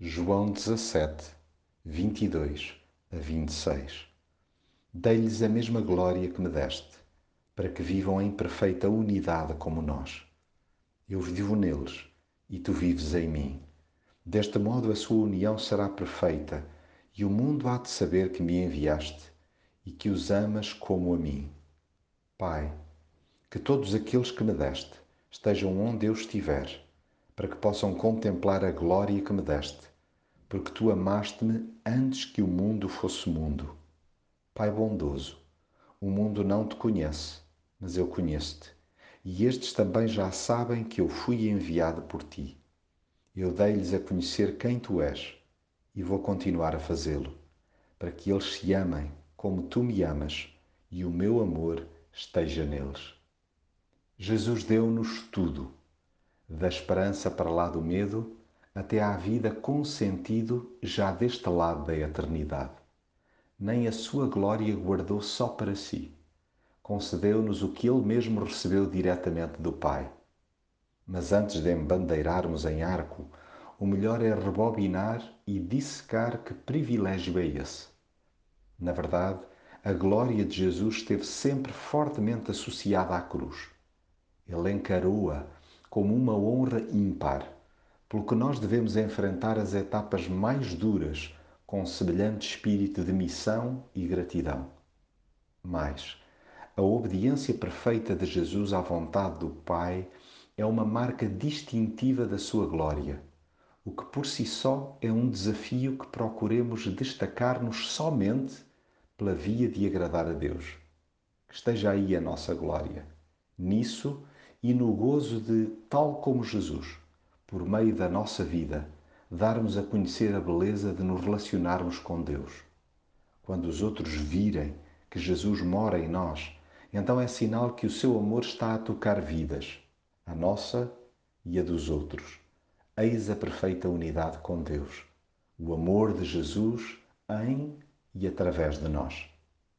João 17, 22 a 26 Dei-lhes a mesma glória que me deste, para que vivam em perfeita unidade como nós. Eu vivo neles e tu vives em mim. Deste modo a sua união será perfeita e o mundo há de saber que me enviaste e que os amas como a mim. Pai, que todos aqueles que me deste estejam onde eu estiver, para que possam contemplar a glória que me deste, porque tu amaste-me antes que o mundo fosse mundo. Pai bondoso, o mundo não te conhece, mas eu conheço-te, e estes também já sabem que eu fui enviado por ti. Eu dei-lhes a conhecer quem tu és, e vou continuar a fazê-lo, para que eles se amem como tu me amas e o meu amor esteja neles. Jesus deu-nos tudo, da esperança para lá do medo até à vida com sentido já deste lado da eternidade. Nem a sua glória guardou só para si. Concedeu-nos o que ele mesmo recebeu diretamente do Pai. Mas antes de embandeirarmos em arco, o melhor é rebobinar e dissecar que privilégio é esse. Na verdade, a glória de Jesus esteve sempre fortemente associada à cruz. Ele encarou-a como uma honra ímpar, pelo que nós devemos enfrentar as etapas mais duras com semelhante espírito de missão e gratidão. Mas a obediência perfeita de Jesus à vontade do Pai é uma marca distintiva da sua glória, o que por si só é um desafio que procuremos destacar-nos somente pela via de agradar a Deus. Que esteja aí a nossa glória. Nisso e no gozo de, tal como Jesus, por meio da nossa vida, darmos a conhecer a beleza de nos relacionarmos com Deus. Quando os outros virem que Jesus mora em nós, então é sinal que o seu amor está a tocar vidas, a nossa e a dos outros. Eis a perfeita unidade com Deus, o amor de Jesus em e através de nós.